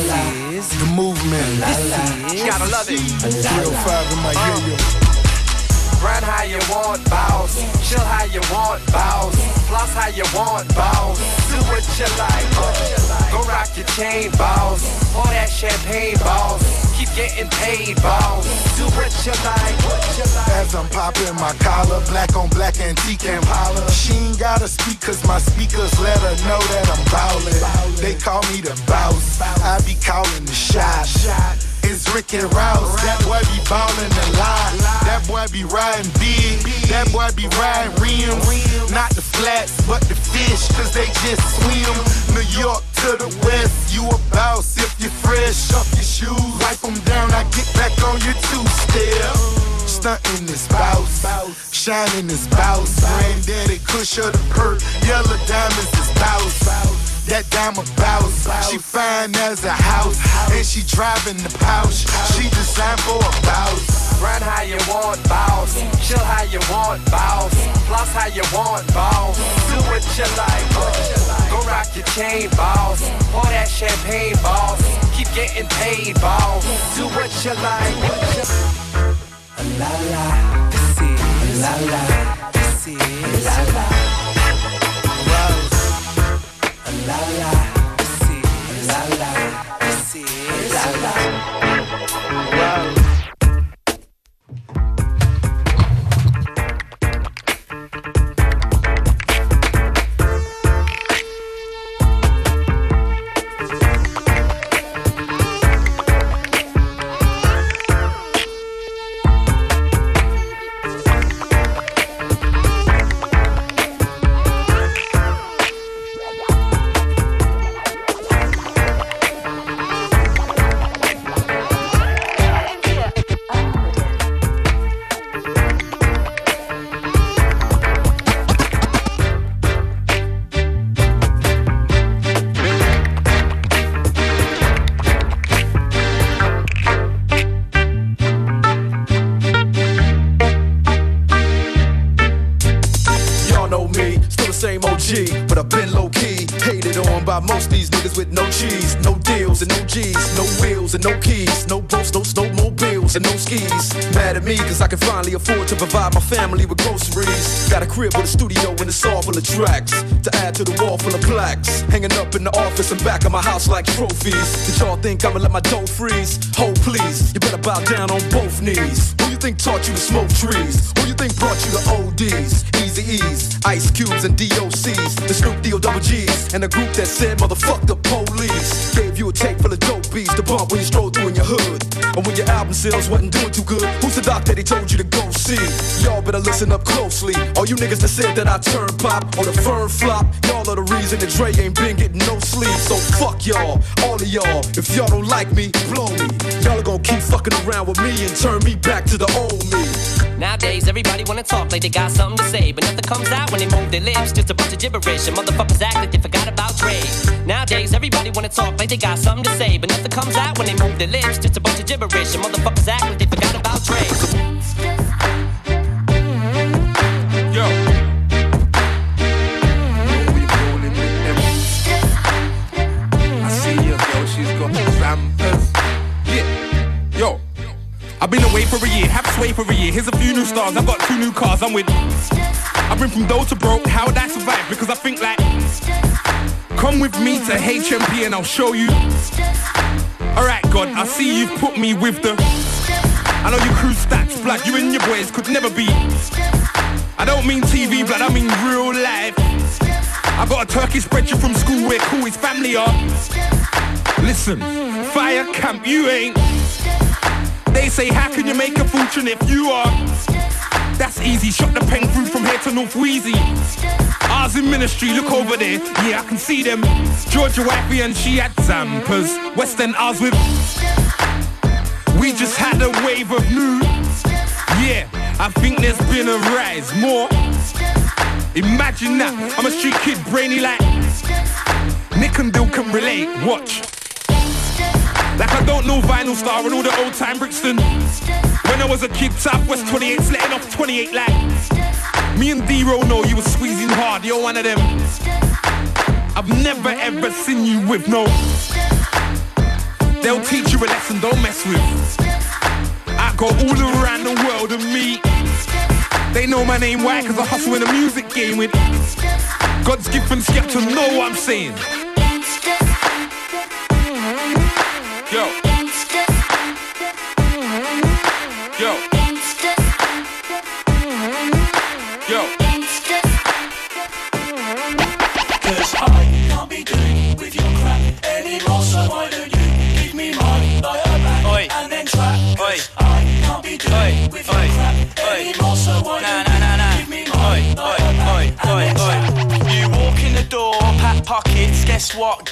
This is the movement. This is. Gotta love it. 305 in my uh, yo-yo. Run how you want, boss. Chill how you want, boss. Floss how you want, boss. Do what you like. Go rock your chain, boss. Pour that champagne, boss. Keep getting paid, boss. Do what you like. As I'm popping my collar, black on black antique holler. She ain't gotta speak cause my speakers let her know that I'm ballin'. They call me the boss. I be calling the shot is Rick and Rouse. That boy be ballin' a lot. That boy be riding big. That boy be riding rims. Not the flats, but the fish, cause they just swim. New York to the west, you a boss if you fresh. Off your shoes, wipe them down, I get back on your two-step. Stuntin' this bouse, shining this bouse. Granddaddy Kush of the perk, yellow diamonds is bouse that dime a. She fine as a house, and she driving the pouch. She designed for a bounce. Run how you want, boss. Chill how you want, boss. Floss how you want, boss. Do what you like. Go rock your chain, boss. Pour that champagne, boss. Keep getting paid, boss. Do what you like. La la, this is la la, this is la la. La la, la la, provide my family with groceries. Got a crib with a studio and it's all full of tracks. To add to the wall full of plaques. Hanging up in the office and back of my house like trophies. Did y'all think I'ma let my dough freeze? Hold please, you better bow down on both knees. Who you think taught you to smoke trees? Who you think brought you to ODs? Eazy-E's, Ice Cubes and DOCs. The Snoop D-O double G's. And the group that said motherfuck the police. Gave you a tape full of dope beats to bump when you stroll through in your hood. And when your album sales wasn't doing too good, the doc that he told you to go see? Y'all better listen up closely. All you niggas that said that I turn pop or the firm flop, y'all are the reason that Dre ain't been getting no sleep. So fuck y'all, all of y'all. If y'all don't like me, blow me. Y'all are gonna keep fucking around with me and turn me back to the old me. Nowadays, everybody wanna talk like they got something to say, but nothing comes out when they move their lips. Just a bunch of gibberish, and motherfuckers act like they forgot about Dre. Nowadays, everybody wanna talk like they got something to say, but nothing comes out when they move their lips. Just a bunch of gibberish, and motherfuckers act like they forgot about Dre. Yo. I see your girl, she's got rampers. Yeah. Yo. I've been away for a year, have sway for a year. Here's a few new stars, I've got two new cars, I'm with. I've been from dough to broke, how would I survive? Because I think like, come with me to HMP and I'll show you. Alright, God, I see you've put me with the. I know you crew stacks, black, you and your boys could never be. I don't mean TV blood, I mean real life. I got a turkey spread you from school where cool his family are. Listen, fire camp, you ain't. They say, how can you make a fortune if you are? That's easy, shot the pen through from here to North Wheezy. Ours in ministry, look over there, yeah, I can see them. Georgia Wifey and she had Zampers. West End, ours with. We just had a wave of new. Yeah, I think there's been a rise more. Imagine that, I'm a street kid, brainy like. Nick and Bill can relate, watch. Like I don't know Vinyl Star and all the old time Brixton. When I was a kid, Southwest 28's letting off 28 like. Me and D-Ro know you were squeezing hard, you're one of them. I've never ever seen you with no They'll teach you a lesson, don't mess with. I go all around the world and meet. They know my name, why? Cause I hustle in the music game with God's gift and skep to know what I'm saying.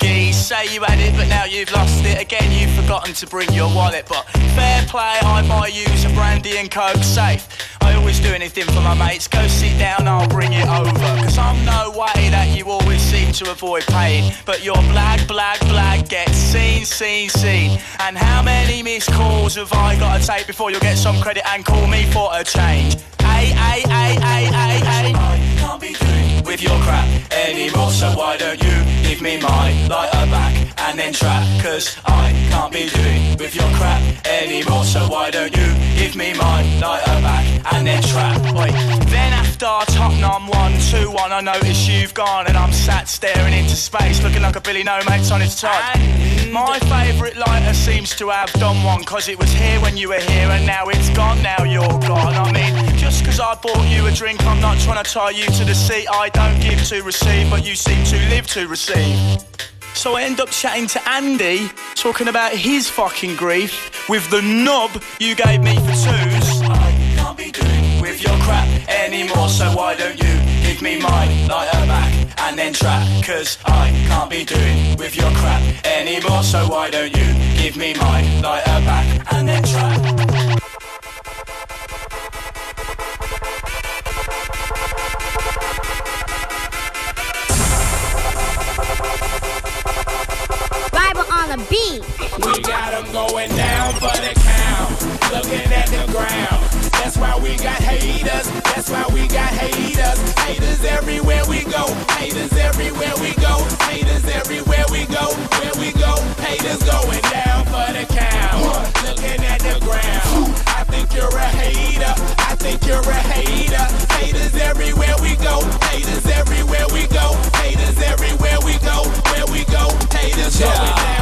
Say you had it, but now you've lost it. Again, you've forgotten to bring your wallet. But fair play, I buy you some brandy and coke safe. I always do anything for my mates. Go sit down, I'll bring it over. Cause I'm no way that you always seem to avoid paying. But your blag, blag, blag gets seen, seen, seen. And how many missed calls have I got to take before you'll get some credit and call me for a change? Ay, ay, ay, ay, ay, ay. I can't be doing With your crap anymore, so why don't you give me my lighter back and then trap, cause I can't be doing with your crap anymore, so why don't you give me my lighter back and then trap. Wait, then after Tottenham 1 2 1, I notice you've gone and I'm sat staring into space, looking like a Billy No Mates on his top. My favourite lighter seems to have done one, cause it was here when you were here and now it's gone, now you're gone. I mean, just cause I bought you a drink, I'm not trying to tie you to the seat. I don't give to receive, but you seem to live to receive. So I end up chatting to Andy, talking about his fucking grief with the knob you gave me for twos. I can't be doing With your crap anymore, so why don't you give me my light her back and then trap? Cause I can't be doing with your crap anymore, so why don't you give me my light her back and then trap? On the beat. We got 'em going down for the count, looking at the ground. That's why we got haters. That's why we got haters. Haters everywhere we go. Haters everywhere we go. Haters everywhere we go. Where we go, haters going down for the count, looking at the ground. I think you're a hater. I think you're a hater. Haters everywhere we go. Haters everywhere we go. Haters everywhere we go. Where we go, haters count.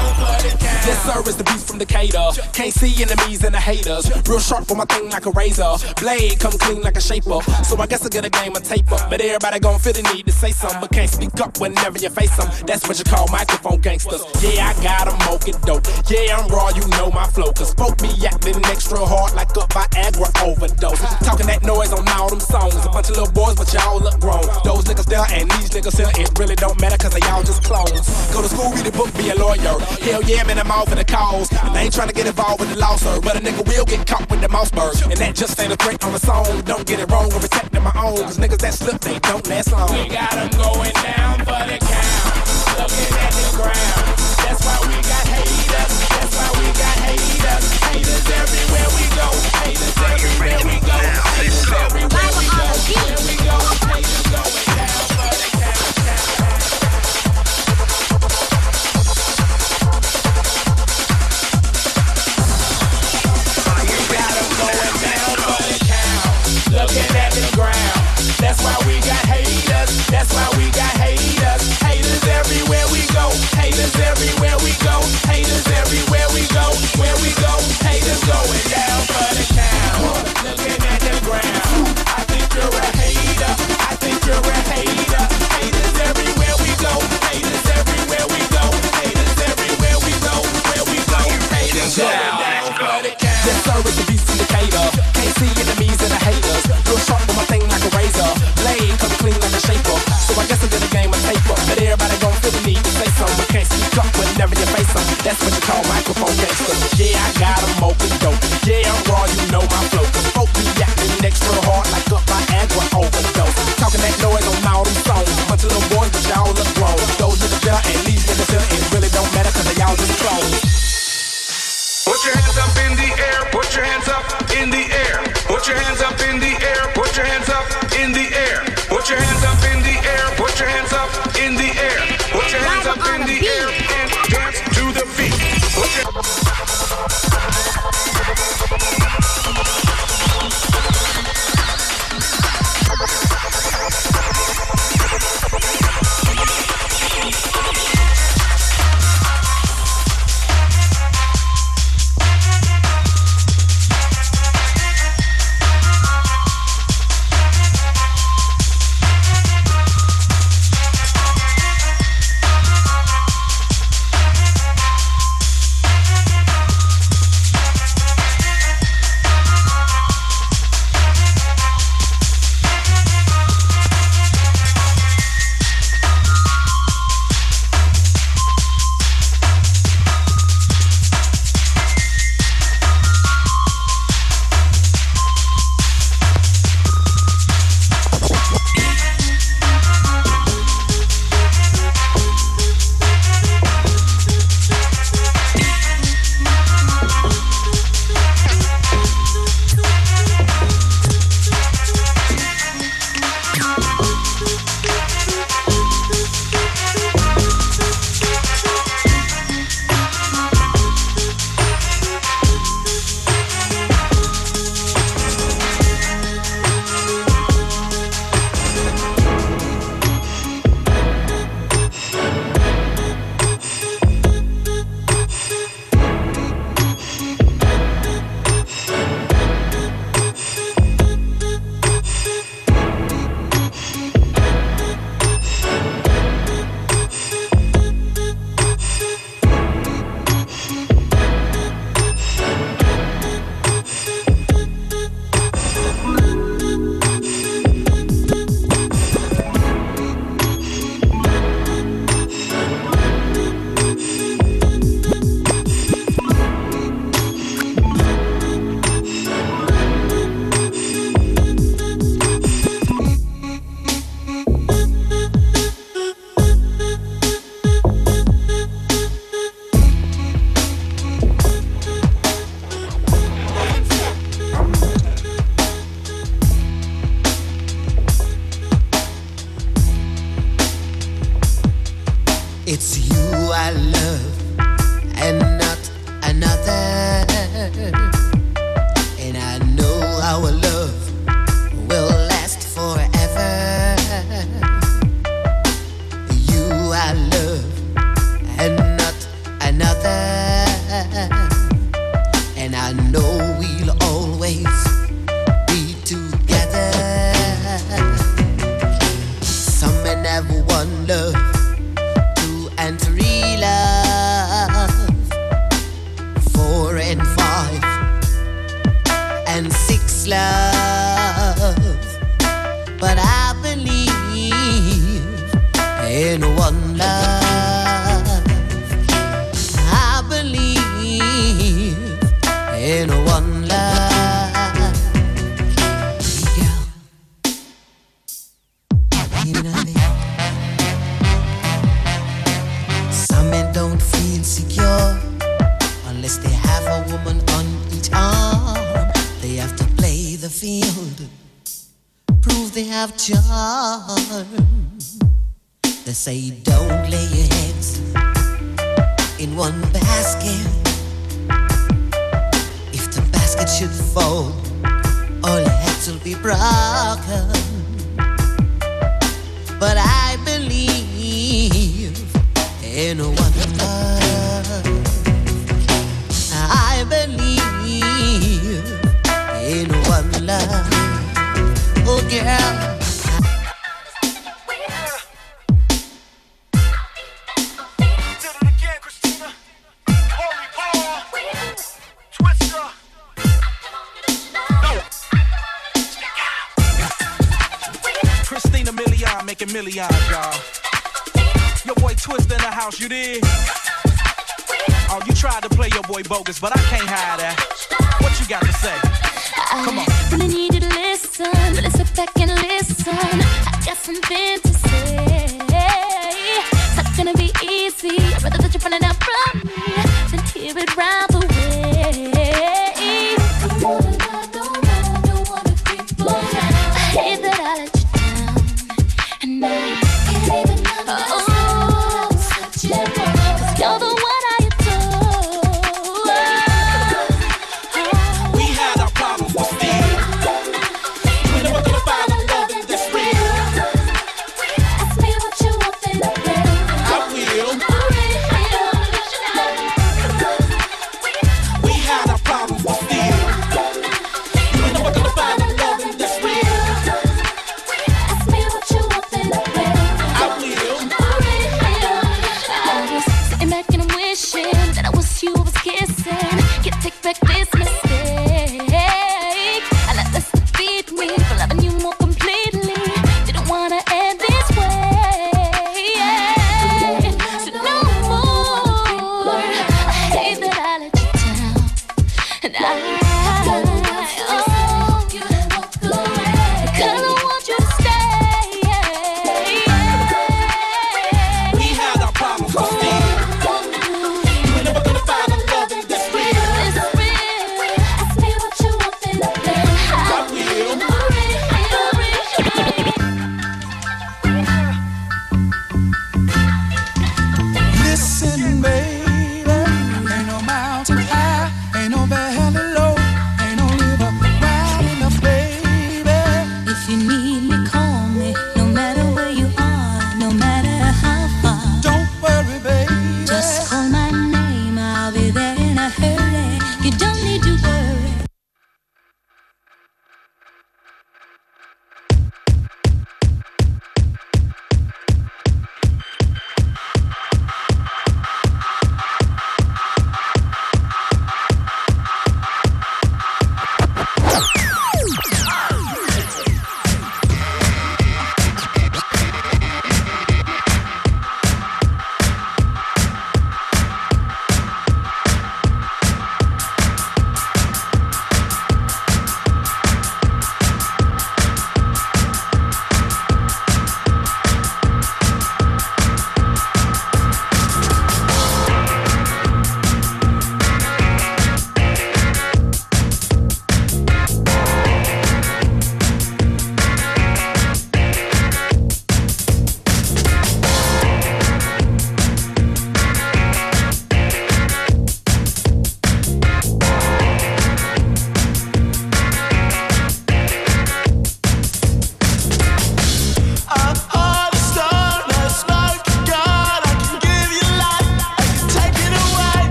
Yes, sir, it's the beast from Decatur. Can't see enemies and the haters. Real sharp for my thing like a razor. Blade come clean like a shaper. So I guess I get a game of tape up. But everybody gon' feel the need to say something, but can't speak up whenever you face them. That's what you call microphone gangsters. Yeah, I got got 'em smoking dope. Yeah, I'm raw, you know my flow. Cause folk be acting extra hard like a Viagra overdose. Talking that noise on all them songs. A bunch of little boys, but y'all look grown. Those niggas there and these niggas here, it really don't matter cause they all just clones. Go to school, book, be a lawyer. Hell yeah, I'm all for the cause. And I ain't trying to get involved with the law, sir. But a nigga will get caught with the Mossberg. And that just ain't a threat on the song. Don't get it wrong, I'm protecting my own. Cause niggas that slip, they don't last long. We got 'em going down for the count, looking at the ground. That's why we got haters. That's why we got haters. Haters everywhere we go. Haters everywhere we go. Haters everywhere we go. the beat. Where we go, haters going down That's why we got haters. That's why we got haters. Haters everywhere we go. Haters everywhere we go. Haters everywhere we go. Where we go, haters going down can't speak up whenever you face them. That's what you call microphone gangsters. Yeah, I got 'em open dope. Yeah, I'm raw, you know my flow. Say don't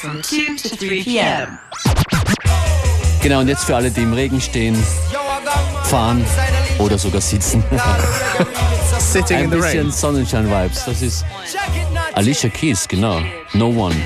from 2 to 3 p.m. Genau, und jetzt für alle, die im Regen stehen, fahren oder sogar sitzen. Sitting Ein bisschen Sonnenschein-Vibes. Das ist Alicia Keys, genau. No One.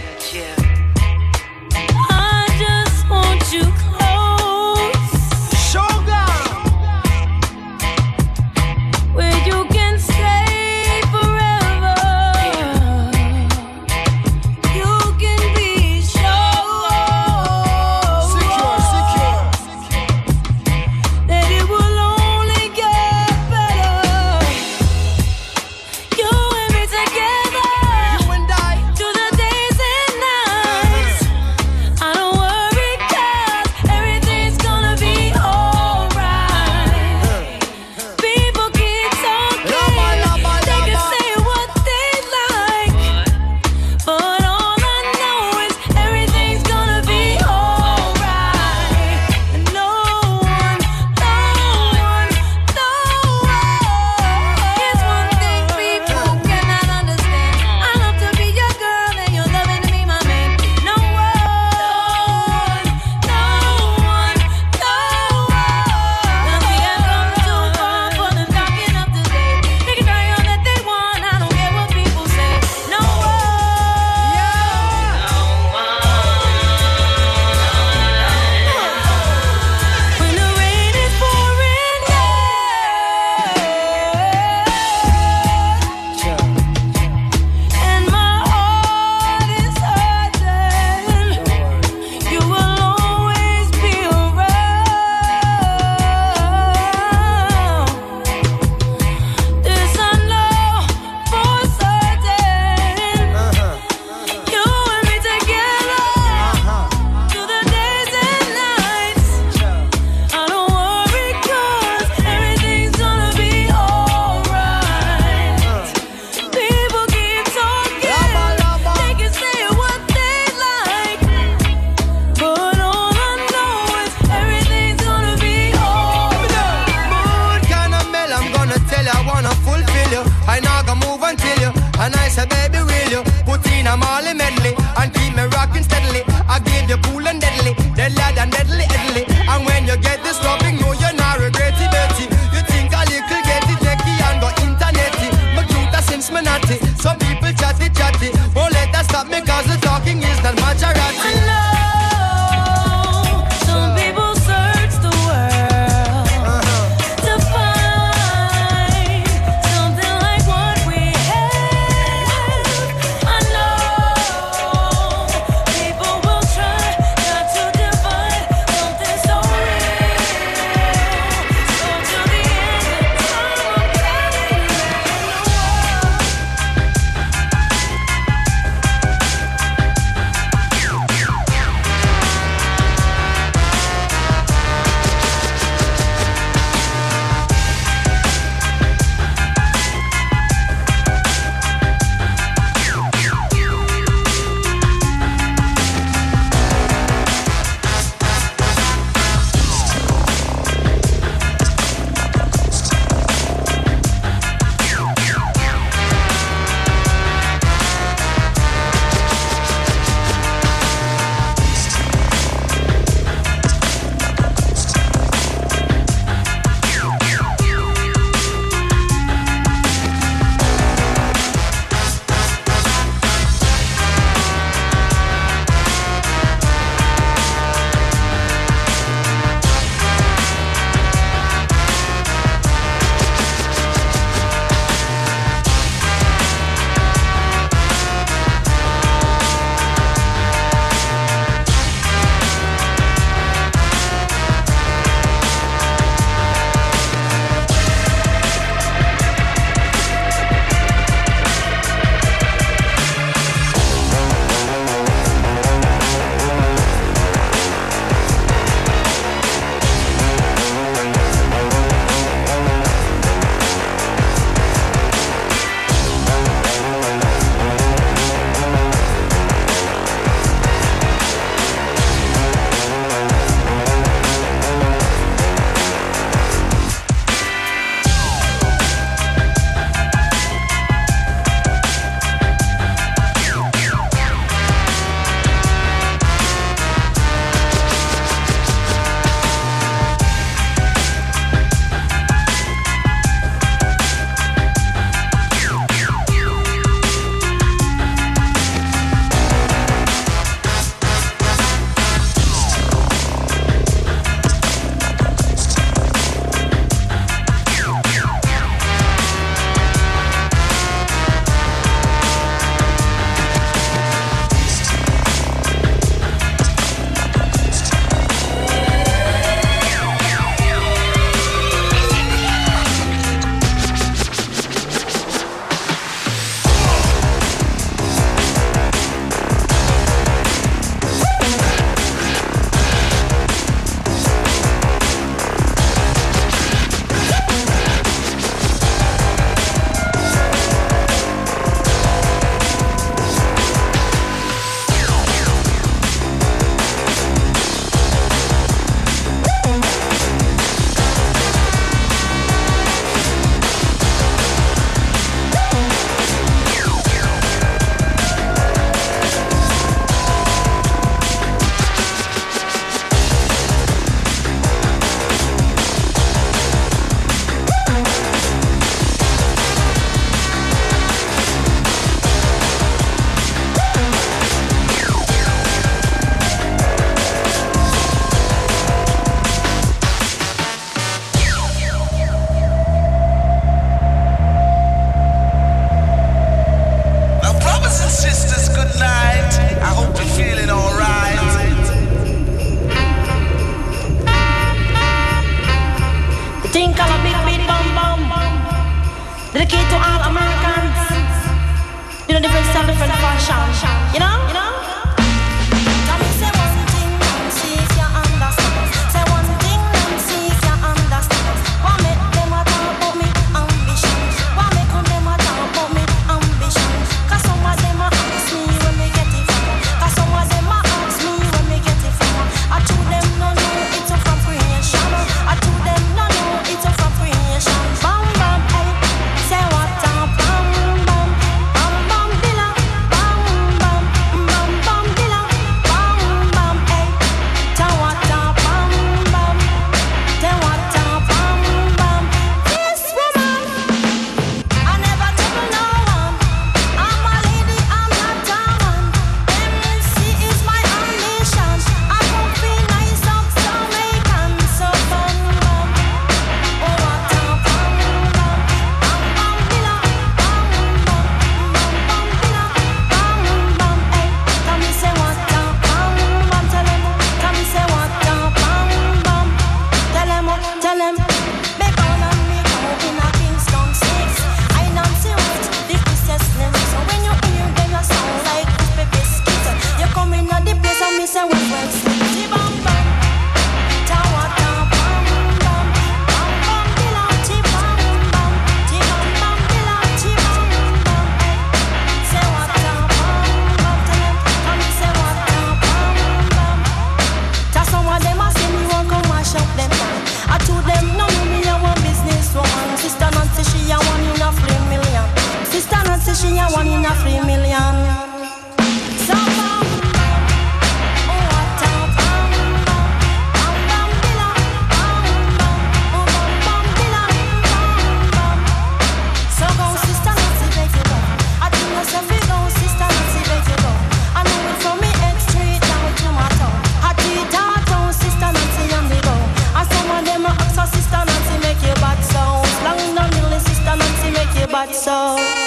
bad soul.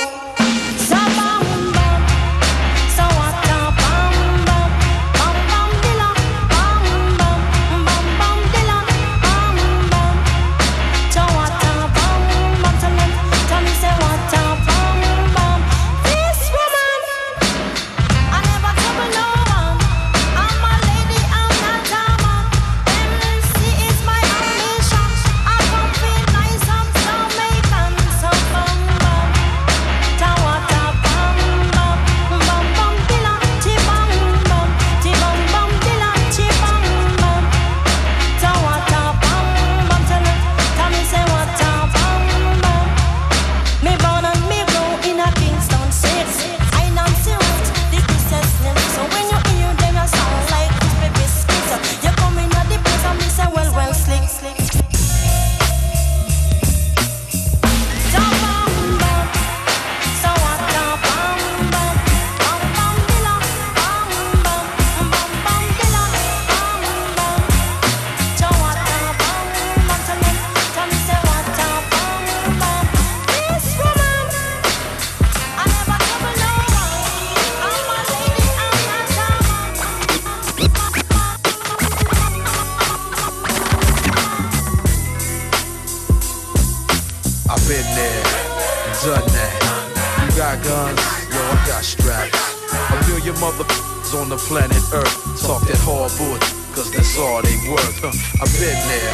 Huh. I've been there,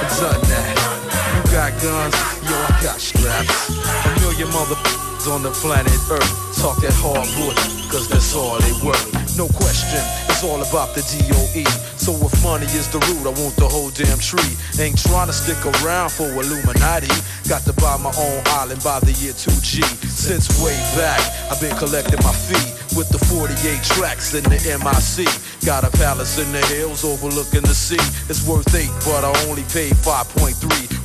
I've done that. You got guns, yo, I got straps. A million motherfuckers on the planet Earth talk that hardwood, cause that's all they worth. No question, it's all about the DOE. So if money is the root, I want the whole damn tree. Ain't trying to stick around for Illuminati. Got to buy my own island by the year 2G. Since way back, I've been collecting my fee with the 48 tracks in the MIC. Got a palace in the hills overlooking the sea. It's worth eight, but I only paid 5.3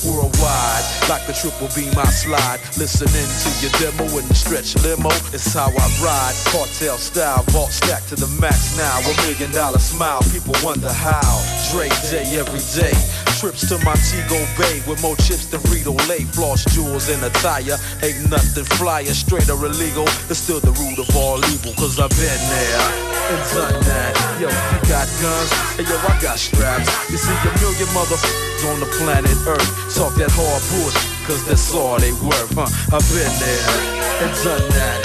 worldwide. Like the triple beam, I slide. Listening to your demo in the stretch limo. It's how I ride. Cartel style, vault stack to the max now. A million dollar smile, people wonder how. Dre day every day. Trips to Montego Bay with more chips than Frito Lay. Floss jewels in attire. Ain't nothing flyer, straight or illegal. It's still the root of all evil trouble, cause I've been there and done that. Yo, you got guns, and yo, I got straps. You see a million motherfuckers on the planet Earth talk that hard bullshit, cause that's all they worth, huh? I've been there and done that.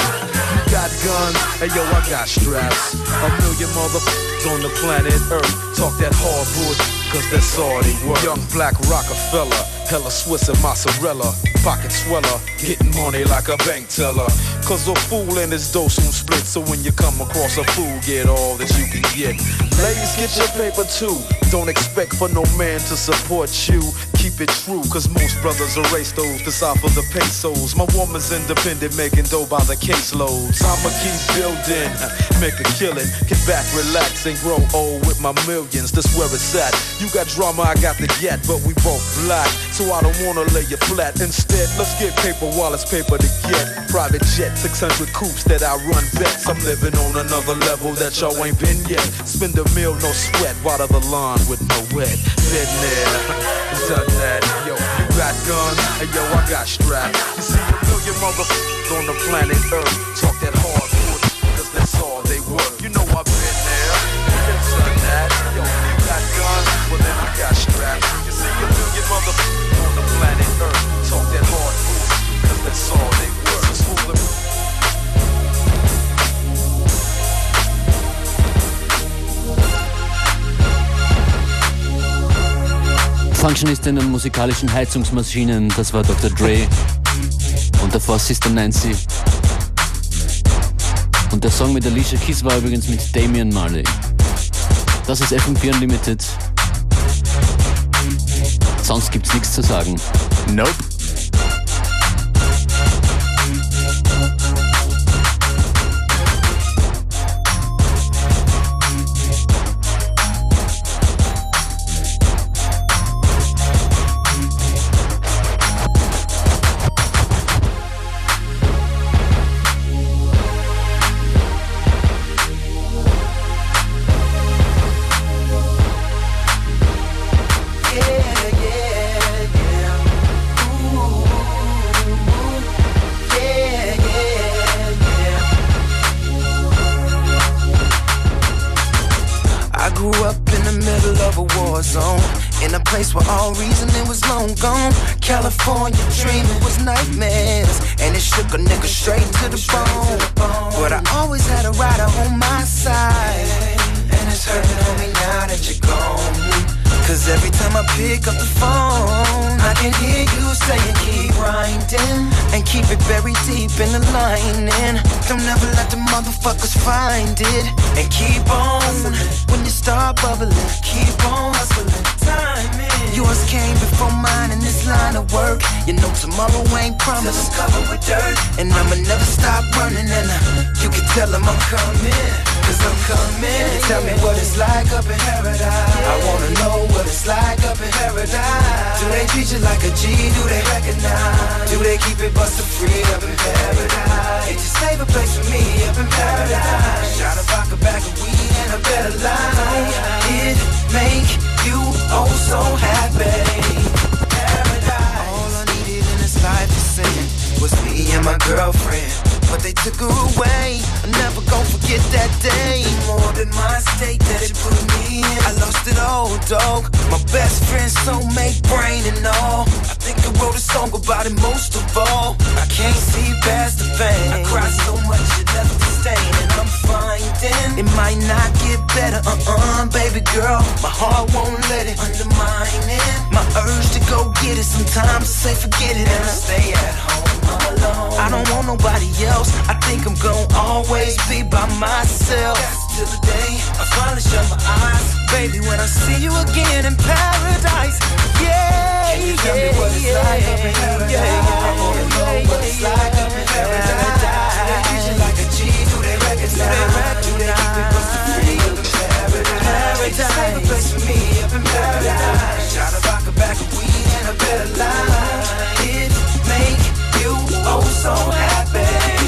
You got guns, and yo, I got straps. A million motherfuckers on the planet Earth talk that hard bullshit cause that's all they worth. Young black Rockefeller, hella Swiss and mozzarella. Pocket sweller, getting money like a bank teller. Cause a fool and his dough soon split. So when you come across a fool, get all that you can get. Ladies, get your paper too. Don't expect for no man to support you. Keep it true, cause most brothers erase those to for the pesos. My woman's independent, making dough by the caseloads. I'ma keep building, make a killing. Get back, relax, and grow old with my millions. That's where it's at. You got drama, I got the jet, but we both black. So I don't wanna lay you flat. Instead, let's get paper while it's paper to get. Private jet, 600 coops that I run bets. I'm living on another level that y'all ain't been yet. Spend a meal, no sweat. Water the lawn with no wet. Been there, done that. Yo, you got guns, and yo, I got straps. You see a million motherfuckers on the planet Earth talk that hard cause that's all they work. You know I've been there, done that. Yo, guns, well then I got straps. You see a million motherfuckers on the planet Earth talk that hard bullshit, cause that's all they work. So school them. Functionist in musikalischen Heizungsmaschinen, das war Dr. Dre. Und davor Sister Nancy. Und der Song mit Alicia Keys war übrigens mit Damian Marley. Das ist FM4 Unlimited. Sonst gibt's nichts zu sagen. Nope. Place where all reasoning was long gone. California dreaming was nightmares. And it shook a nigga straight to the bone. But I always had a rider on my side. And it's hurting on me now that you're gone. Cause every time I pick up the phone, I can hear you saying keep grinding and keep it buried deep in the lining. Don't ever let the motherfuckers find it and keep on. When you start bubbling, keep on hustling. Timing. Yours came before mine in this line of work. You know tomorrow ain't promised. I'm covered with dirt, and I'ma never stop running. And uh, you can tell them I'm coming. Cause I'm coming. Tell me what it's like up in paradise. I wanna know what it's like up in paradise. Do they treat you like a G? Do they recognize? Do they keep it busted free up in paradise? It just save a place for me up in paradise. Shot a vodka back of weed and a better life. It make you oh so happy. Paradise. All I needed in this life to sing was me and my girlfriend. But they took her away. I'm never gonna forget that day. More than my state that it put me in. I lost it all, dog. My best friend, soulmate, brain and all. I think I wrote a song about it most of all. I can't see past the pain. I cried so much it left a stain, and I'm finding it might not get better. Uh-uh, baby girl, my heart won't let it undermine it. My urge to go get it. Sometimes I say forget it and I stay at home. I don't want nobody else. I think I'm gonna always be by myself. Till the day I finally shut my eyes, baby. When I see you again in paradise, yeah, Can you tell me what it's yeah, like up in paradise? yeah, I wanna know what it's like up in paradise. Do they treat you like a G? Do they recognize? Do they keep it busted free up in paradise? They just save a place for me up in paradise. Shot a back of weed and a better life. It make you oh so happy.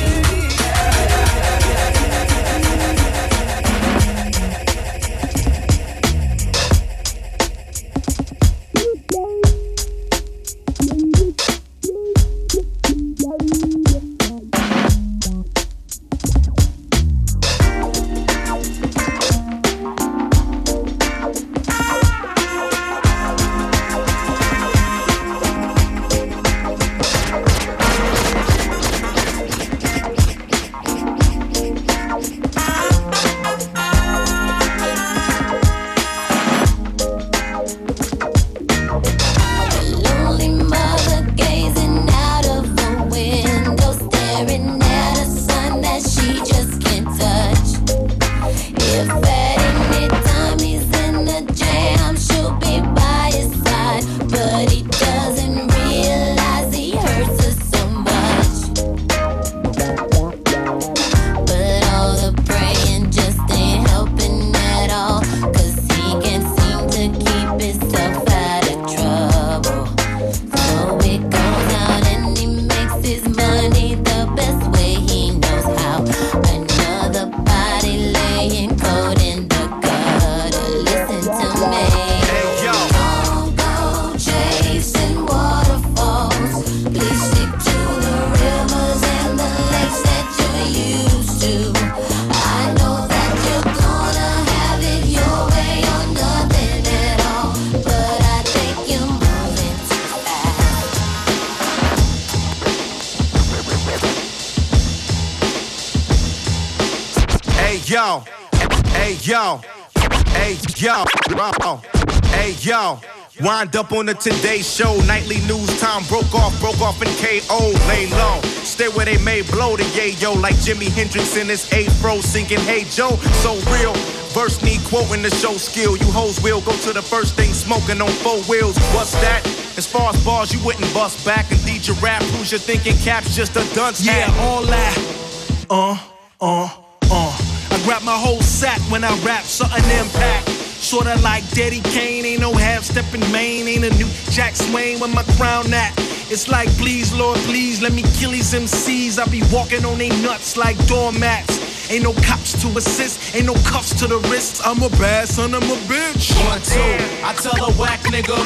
On the Today Show, nightly news time broke off, broke off in KO, lay low. Stay where they may blow the yayo, like Jimi Hendrix in his afro, singing Hey Joe, so real. Verse need quoting the show skill. You hoes will go to the first thing smoking on four wheels. What's that? As far as bars, you wouldn't bust back. Indeed, your rap, who's your thinking caps just a dunce Yeah, act. all that. Uh, uh, uh. I grab my whole sack when I rap, something impact. Sorta like Daddy Kane, ain't no half stepping Maine, ain't a new Jack Swain with my crown at. It's like, please, Lord, please, let me kill these MCs. I be walking on they nuts like doormats. Ain't no cops to assist, ain't no cuffs to the wrists. I'm a bad son, I'm a bitch. One, two. I tell a whack nigga.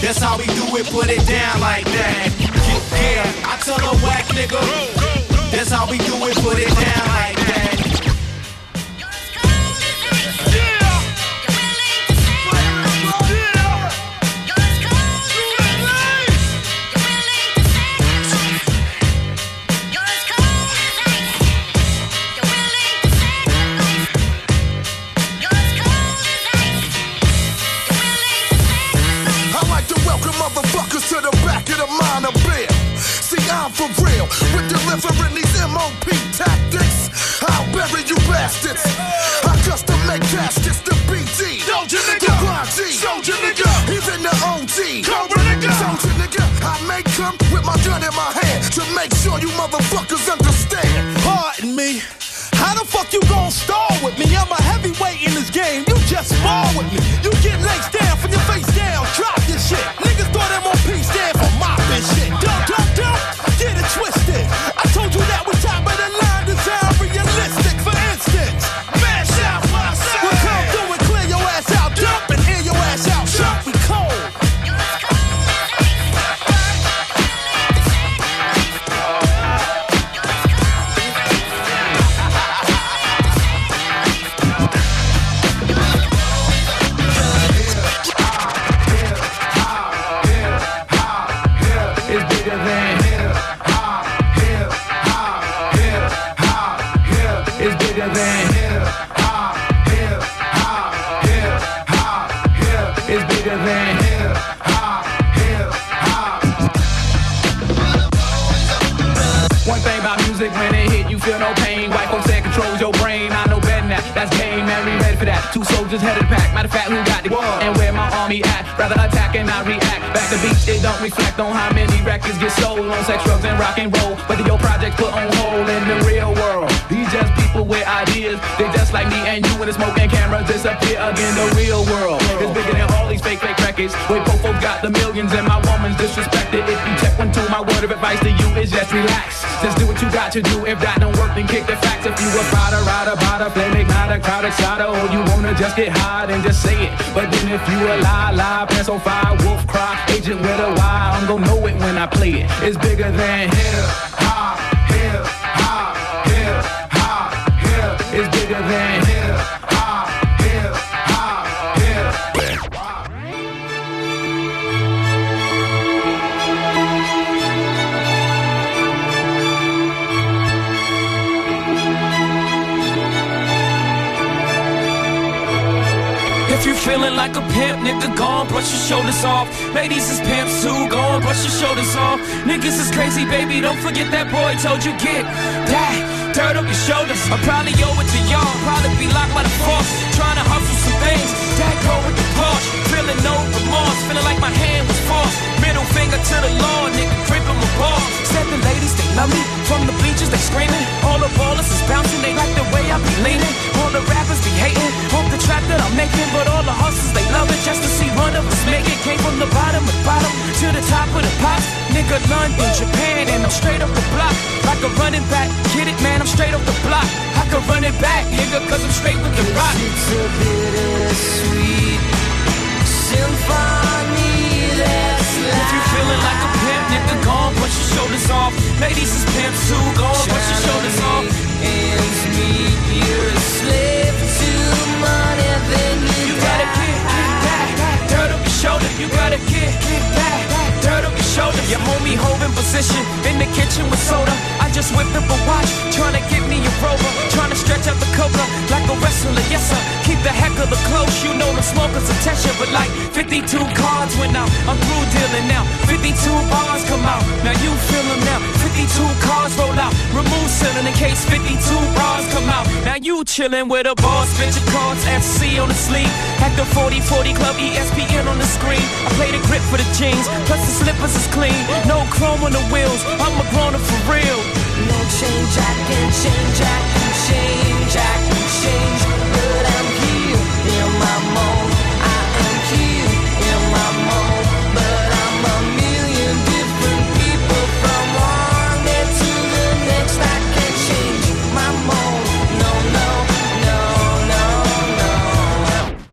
That's how we do it, put it down like that. Yeah, I tell a whack nigga. That's how we do it, put it down like for real with delivering these MOP tactics. I'll bury you bastards. I custom make caskets to BT. Soldier nigga. The YG. Soldier nigga. Even the OG. Cobra nigga. Soldier nigga. I may come with my gun in my hand to make sure you motherfuckers understand. Pardon me. How the fuck you gon' stall with me? I'm a heavyweight in this game. You just spar with me. You bigger than It's bigger than One thing about music, when it hit, you feel no pain. White folks it controls your brain. I know better than that. That's game, man. We ready for that. Two soldiers headed the pack. Matter of fact, who got the war and where my army at? Rather attack and not react. Back to beach, it don't reflect on how many records get sold on sex, drugs, and rock and roll. Whether your projects put on hold in the real world. With ideas. They just like me and you when the smoke and cameras disappear again. The real world is bigger than all these fake, fake records. Wait, folks got the millions and my woman's disrespected. If you check one, two, my word of advice to you is just relax. Just do what you got to do. If that don't work, then kick the facts. If you a rider, rider, rider, flame igniter, crowd excited, or you wanna just get high, then just say it. But then if you a lie, lie, pants on fire, wolf cry, agent with a Y, I'm gonna know it when I play it. It's bigger than hip It's bigger than hip hop, hip hop, hip. If you feeling like a pimp, nigga, go on, brush your shoulders off. Ladies is pimps too, go on, brush your shoulders off. Niggas is crazy, baby, don't forget that boy told you get that. Dirt up your shoulders. I probably owe it to y'all. Probably be locked by the force. Trying to hustle some things. That go with the Porsche. Feeling no remorse. Feeling like my hand was forced. Middle finger to the law, nigga, creeping my. Said the ladies, they love me. From the bleachers, they screaming. All the ballers is bouncing. They like the way I be leaning. All the rappers be hating. Hope the track that I'm making. But all the hustlers, they love it. Just to see one of us make it. Came from the bottom of bottom to the top of the pops. Nigga, London, Japan, and I'm straight up the block. Like a running back. Get it, man, I'm straight up the block. I can run it back, nigga, cause I'm straight with the rock. It's a bittersweet symphony that's If you feeling like a pimp, nigga, go on, put your shoulders off. Ladies is pimps too, go on, put your shoulders off. ends meet. You're a slave to money, then you, You gotta get, get back, dirt up your shoulder. You gotta get, get back, dirt up your shoulder. Your homie holding position in the kitchen with soda. I just whipped up a watch, trying to get me a rover, trying to stretch out the cobra like a wrestler. Yes, sir. Keep the heck of the close. You know the smokers some tension, but like 52 cards went out. I'm through dealing now. 52 bars come out. Now you feel them now. 52 cards roll out. Remove ceiling in case 52 bars come out. Now you chilling with a boss. bitch of cards, FC on the sleeve. At the 4040 club, ESPN on the screen. I play the grip for the jeans, plus the slippers is clean. No chrome on the wheels. I'm a grown for real. No chain jack and chain jack and chain jack and chain